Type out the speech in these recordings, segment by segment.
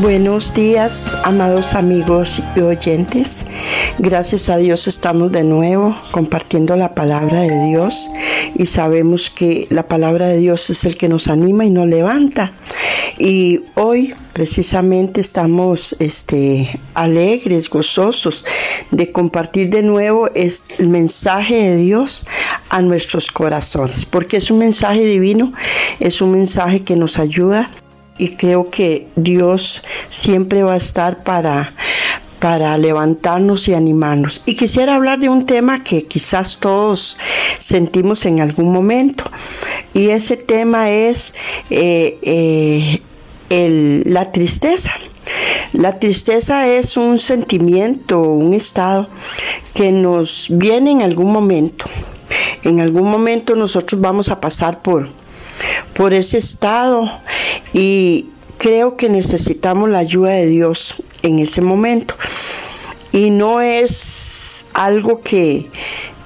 Buenos días, amados amigos y oyentes. Gracias a Dios estamos de nuevo compartiendo la palabra de Dios y sabemos que la palabra de Dios es el que nos anima y nos levanta. Y hoy precisamente estamos este, alegres, gozosos de compartir de nuevo el mensaje de Dios a nuestros corazones, porque es un mensaje divino, es un mensaje que nos ayuda y creo que Dios siempre va a estar para para levantarnos y animarnos. Y quisiera hablar de un tema que quizás todos sentimos en algún momento. Y ese tema es eh, eh, la tristeza. La tristeza es un sentimiento, un estado que nos viene en algún momento. En algún momento nosotros vamos a pasar por, por ese estado y creo que necesitamos la ayuda de Dios en ese momento. Y no es algo que,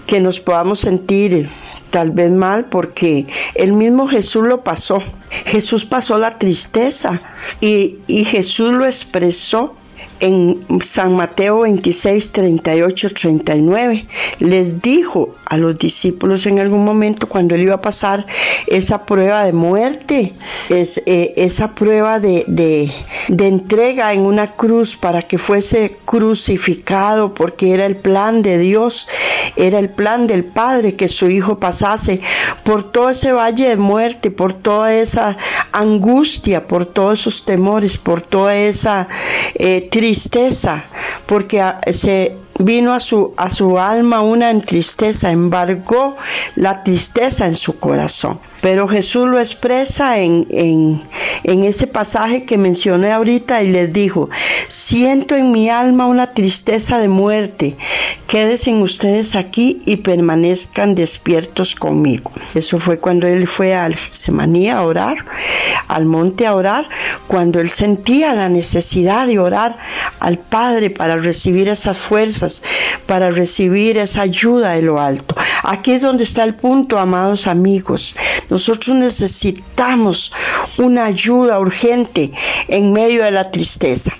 que nos podamos sentir tal vez mal porque el mismo Jesús lo pasó. Jesús pasó la tristeza y, y Jesús lo expresó en San Mateo 26, 38, 39. Les dijo a los discípulos en algún momento cuando él iba a pasar esa prueba de muerte, eh, esa prueba de, de, entrega en una cruz para que fuese crucificado, porque era el plan de Dios, era el plan del Padre que su Hijo pasase por todo ese valle de muerte, por toda esa angustia, por todos esos temores, por toda esa eh, tristeza, porque ah, se vino a su, a su alma una tristeza, embargó la tristeza en su corazón. Pero Jesús lo expresa en, en, ese pasaje que mencioné ahorita y les dijo, siento en mi alma una tristeza de muerte, quédense ustedes aquí y permanezcan despiertos conmigo. Eso fue cuando él fue al Semaní a orar, al monte a orar, cuando él sentía la necesidad de orar al Padre para recibir esas fuerzas, para recibir esa ayuda de lo alto. Aquí es donde está el punto, amados amigos. Nosotros necesitamos una ayuda urgente en medio de la tristeza,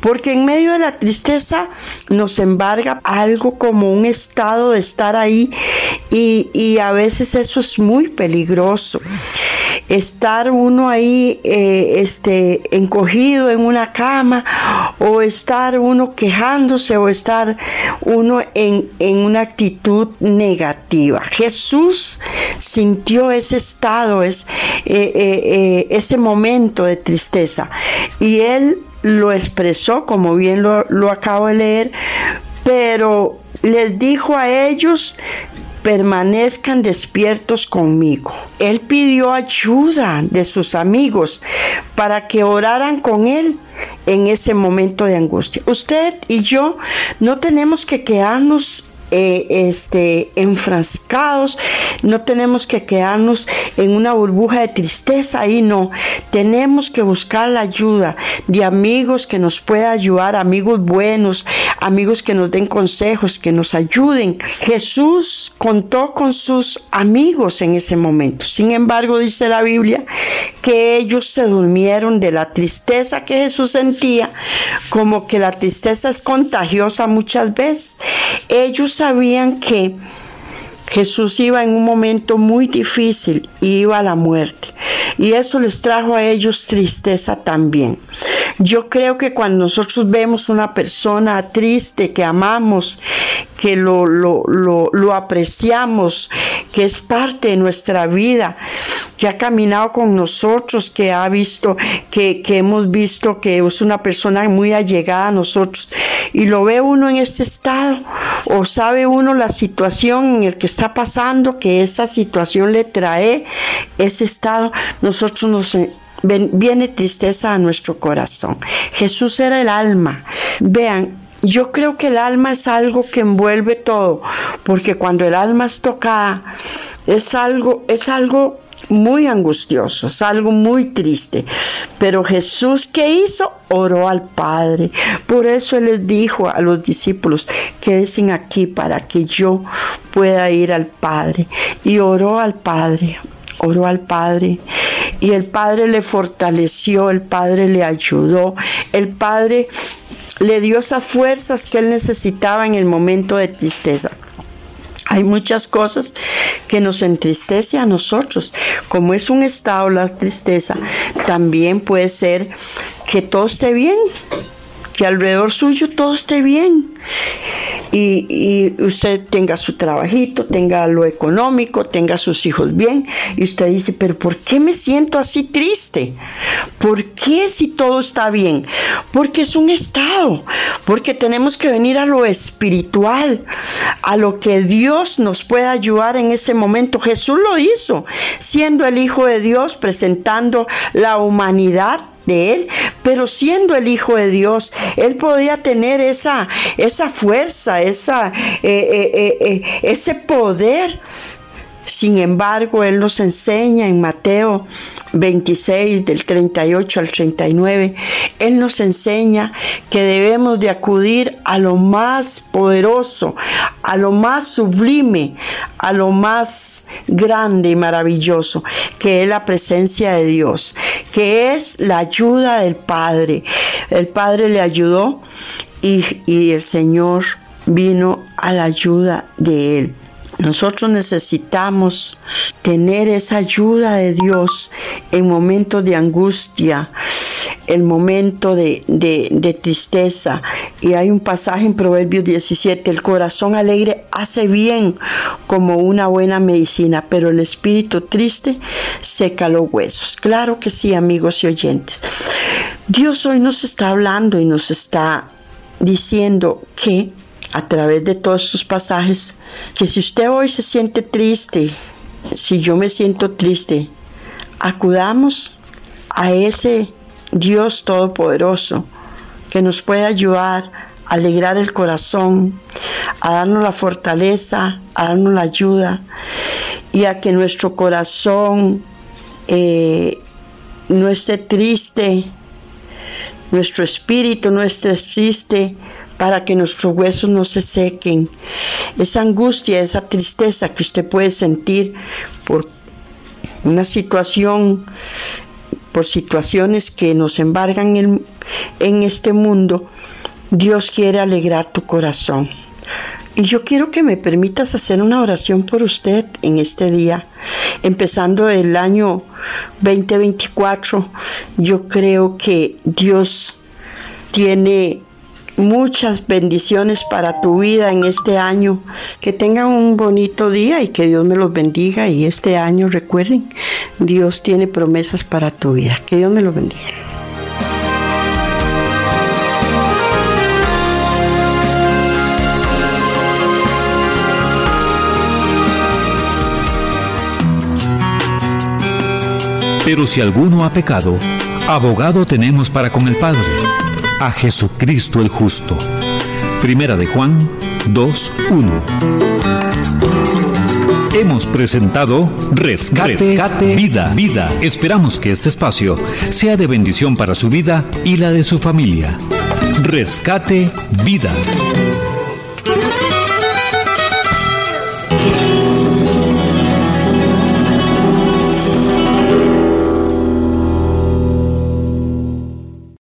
porque en medio de la tristeza nos embarga algo como un estado de estar ahí y, a veces eso es muy peligroso. Estar uno ahí eh, este, encogido en una cama o estar uno quejándose o estar uno en, en una actitud negativa. Jesús sintió ese estado, es, eh, eh, ese momento de tristeza. Y él lo expresó, como bien lo, lo acabo de leer, pero les dijo a ellos permanezcan despiertos conmigo. Él pidió ayuda de sus amigos para que oraran con él en ese momento de angustia. Usted y yo no tenemos que quedarnos eh, este, no tenemos que quedarnos en una burbuja de tristeza ahí, no, tenemos que buscar la ayuda de amigos que nos puedan ayudar, amigos buenos, amigos que nos den consejos, que nos ayuden. Jesús contó con sus amigos en ese momento, sin embargo dice la Biblia que ellos se durmieron de la tristeza que Jesús sentía, como que la tristeza es contagiosa muchas veces. Ellos sabían que Jesús iba en un momento muy difícil y iba a la muerte. Y eso les trajo a ellos tristeza también. Yo creo que cuando nosotros vemos una persona triste que amamos, que lo, lo, apreciamos, que es parte de nuestra vida, que ha caminado con nosotros, que ha visto, que, que hemos visto que es una persona muy allegada a nosotros, y lo ve uno en este estado, o sabe uno la situación en el que está pasando, que esa situación le trae ese estado, nosotros nos viene tristeza a nuestro corazón. Jesús era el alma. Vean, yo creo que el alma es algo que envuelve todo, porque cuando el alma es tocada, es algo, es algo muy angustioso, es algo muy triste. Pero Jesús, ¿qué hizo? Oró al Padre. Por eso Él les dijo a los discípulos, quédense aquí para que yo pueda ir al Padre. Y oró al Padre, oró al Padre y el Padre le fortaleció, el Padre le ayudó, el Padre le dio esas fuerzas que él necesitaba en el momento de tristeza. Hay muchas cosas que nos entristece a nosotros. Como es un estado la tristeza, también puede ser que todo esté bien, que alrededor suyo todo esté bien y, usted tenga su trabajito, tenga lo económico, tenga sus hijos bien, y usted dice, pero ¿por qué me siento así triste? ¿Por qué si todo está bien? Porque es un estado, porque tenemos que venir a lo espiritual, a lo que Dios nos pueda ayudar en ese momento. Jesús lo hizo, siendo el Hijo de Dios, presentando la humanidad de él, pero siendo el Hijo de Dios, él podía tener esa, esa fuerza, esa, eh, eh, eh, ese poder sin embargo, Él nos enseña en Mateo 26, del 38 al 39, Él nos enseña que debemos de acudir a lo más poderoso, a lo más sublime, a lo más grande y maravilloso, que es la presencia de Dios, que es la ayuda del Padre. El Padre le ayudó y, y el Señor vino a la ayuda de Él. Nosotros necesitamos tener esa ayuda de Dios en momentos de angustia, en momento de, de, tristeza. Y hay un pasaje en Proverbios 17, el corazón alegre hace bien como una buena medicina, pero el espíritu triste seca los huesos. Claro que sí, amigos y oyentes. Dios hoy nos está hablando y nos está diciendo que a través de todos estos pasajes que si usted hoy se siente triste, si yo me siento triste, acudamos a ese Dios Todopoderoso que nos puede ayudar a alegrar el corazón, a darnos la fortaleza, a darnos la ayuda y a que nuestro corazón eh, no esté triste, nuestro espíritu no esté triste, para que nuestros huesos no se sequen. Esa angustia, esa tristeza que usted puede sentir por una situación, por situaciones que nos embargan en, en este mundo, Dios quiere alegrar tu corazón. Y yo quiero que me permitas hacer una oración por usted en este día, empezando el año 2024. Yo creo que Dios tiene muchas bendiciones para tu vida en este año. Que tengan un bonito día y que Dios me los bendiga. Y este año recuerden, Dios tiene promesas para tu vida. Que Dios me los bendiga. Pero si alguno ha pecado, abogado tenemos para con el Padre a Jesucristo el justo. Primera de Juan 2.1. Hemos presentado Rescate, Vida, Vida. Esperamos que este espacio sea de bendición para su vida y la de su familia. Rescate Vida.